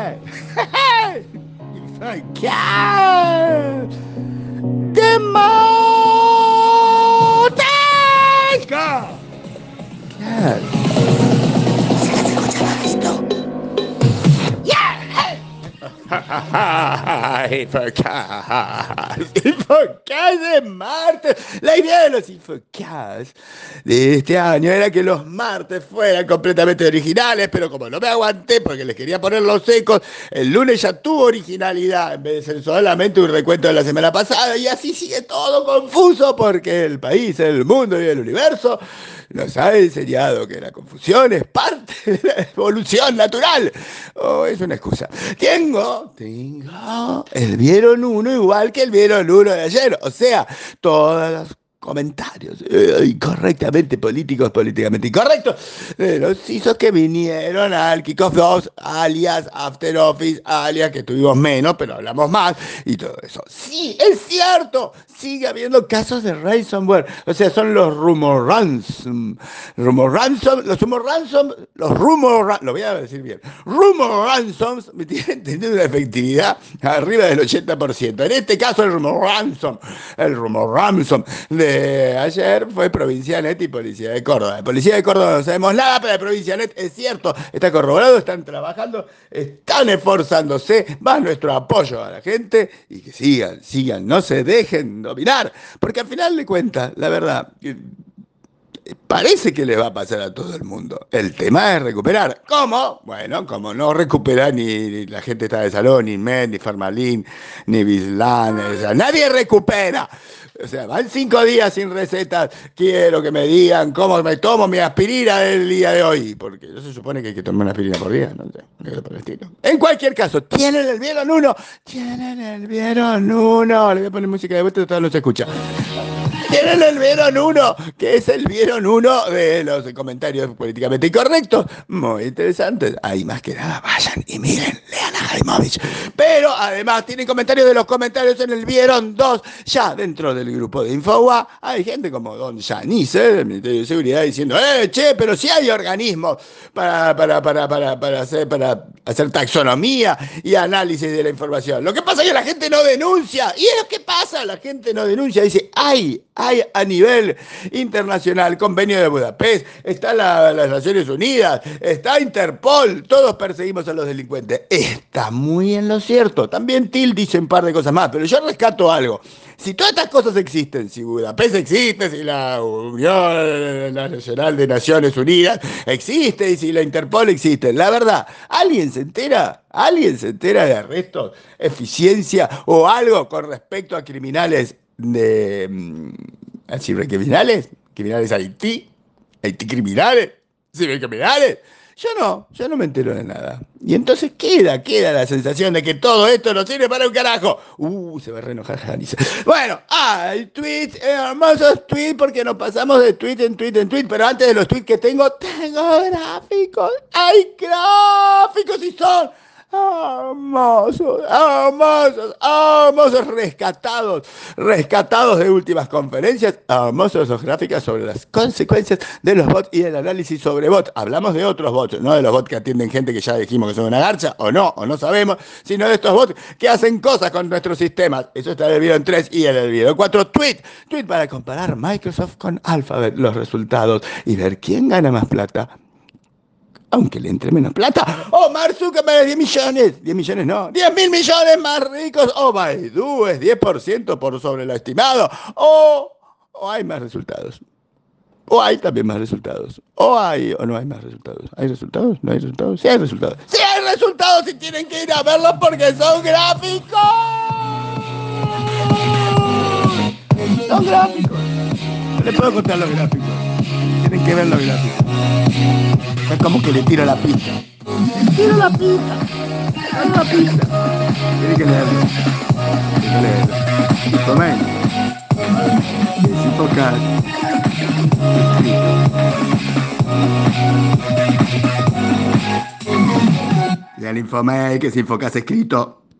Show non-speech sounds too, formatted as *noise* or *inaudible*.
*laughs* Hey, you God! a cow. Infocas. Infocas de martes. La idea de los Infocas de este año era que los martes fueran completamente originales, pero como no me aguanté porque les quería poner los secos, el lunes ya tuvo originalidad en vez de ser solamente un recuento de la semana pasada y así sigue todo confuso porque el país, el mundo y el universo nos ha enseñado que la confusión es parte de la evolución natural. O es una excusa. Tengo, tengo el vieron uno igual que el vieron uno de ayer. O sea, todas las comentarios eh, incorrectamente políticos, políticamente incorrectos, de los hizo que vinieron al Kickoff 2, alias After Office, alias que tuvimos menos, pero hablamos más, y todo eso. Sí, es cierto, sigue habiendo casos de ransomware, o sea, son los rumor ransom, rumor ransom, los rumor ransom, los rumor, lo voy a decir bien, rumor ransoms *laughs* tienen una efectividad arriba del 80%. En este caso, el rumor ransom, el rumor ransom de ayer fue Provincianet y Policía de Córdoba. De Policía de Córdoba no sabemos nada, pero de Provincianet es cierto, está corroborado, están trabajando, están esforzándose, va nuestro apoyo a la gente y que sigan, sigan, no se dejen dominar, porque al final de cuentas, la verdad, parece que le va a pasar a todo el mundo. El tema es recuperar. ¿Cómo? Bueno, como no recupera ni, la gente está de salón, ni MED, ni Farmalín, ni Bislán, o sea, nadie recupera. O sea, van cinco días sin recetas. Quiero que me digan cómo me tomo mi aspirina el día de hoy. Porque no se supone que hay que tomar una aspirina por día. No sé. En cualquier caso, ¿tienen el vieron uno? ¿Tienen el vieron uno? Le voy a poner música de vuelta, todavía no se escucha. ¿Tienen el vieron uno? que es el vieron uno de los comentarios políticamente incorrectos? Muy interesantes. Ahí más que nada, vayan y miren, lean a Jaimovich. Pero además tienen comentarios de los comentarios en el vieron dos. Ya dentro del grupo de Infoa hay gente como Don Yanice del Ministerio de Seguridad diciendo, eh, che, pero si hay organismos para, para, para, para, para, hacer, para hacer taxonomía y análisis de la información. Lo que pasa es que la gente no denuncia. Y es lo que pasa, la gente no denuncia. Dice, hay, hay a nivel internacional, convenio de Budapest, está la, las Naciones Unidas, está Interpol, todos perseguimos a los delincuentes. Está muy en lo cierto. También Til dice un par de cosas más, pero yo rescato algo. Si todas estas cosas existen, si Budapest existe, si la Unión Nacional de Naciones Unidas existe y si la Interpol existe, la verdad, ¿alguien se entera? ¿Alguien se entera de arrestos, eficiencia o algo con respecto a criminales de mm, cibercriminales, criminales Haití, Haití criminales, cibercriminales. Yo no, yo no me entero de nada. Y entonces queda, queda la sensación de que todo esto no sirve para un carajo. Uh, se va a reenojar Janice. Bueno, hay tweets, hermosos tweets, porque nos pasamos de tweet en tweet en tweet, pero antes de los tweets que tengo, tengo gráficos. Hay gráficos y son hermosos, hermosos, hermosos, rescatados, rescatados de últimas conferencias, hermosos los gráficas sobre las consecuencias de los bots y el análisis sobre bots. Hablamos de otros bots, no de los bots que atienden gente que ya dijimos que son una garcha, o no, o no sabemos, sino de estos bots que hacen cosas con nuestros sistemas. Eso está en el video en 3 y en el video 4. Tweet, tweet para comparar Microsoft con Alphabet, los resultados y ver quién gana más plata aunque le entre menos plata. Oh, Mark Zuckerberg 10 millones, 10 millones no, 10 mil millones más ricos. Oh, Baidu es 10% por sobre lo estimado. O, o hay más resultados. O hay también más resultados. O hay o no hay más resultados. ¿Hay resultados? ¿No hay resultados? Sí hay resultados. Sí hay resultados y tienen que ir a verlos porque son gráficos. Son gráficos. Les puedo contar los gráficos. Tienen que ver gráficos. Es como que le tiro la pista. Le tiro la pista. Le la pista. Tienen que leerlo. Tienen que leerlo. Tomen. Desinfocar. Escrito. Y el Infomay que se enfocas escrito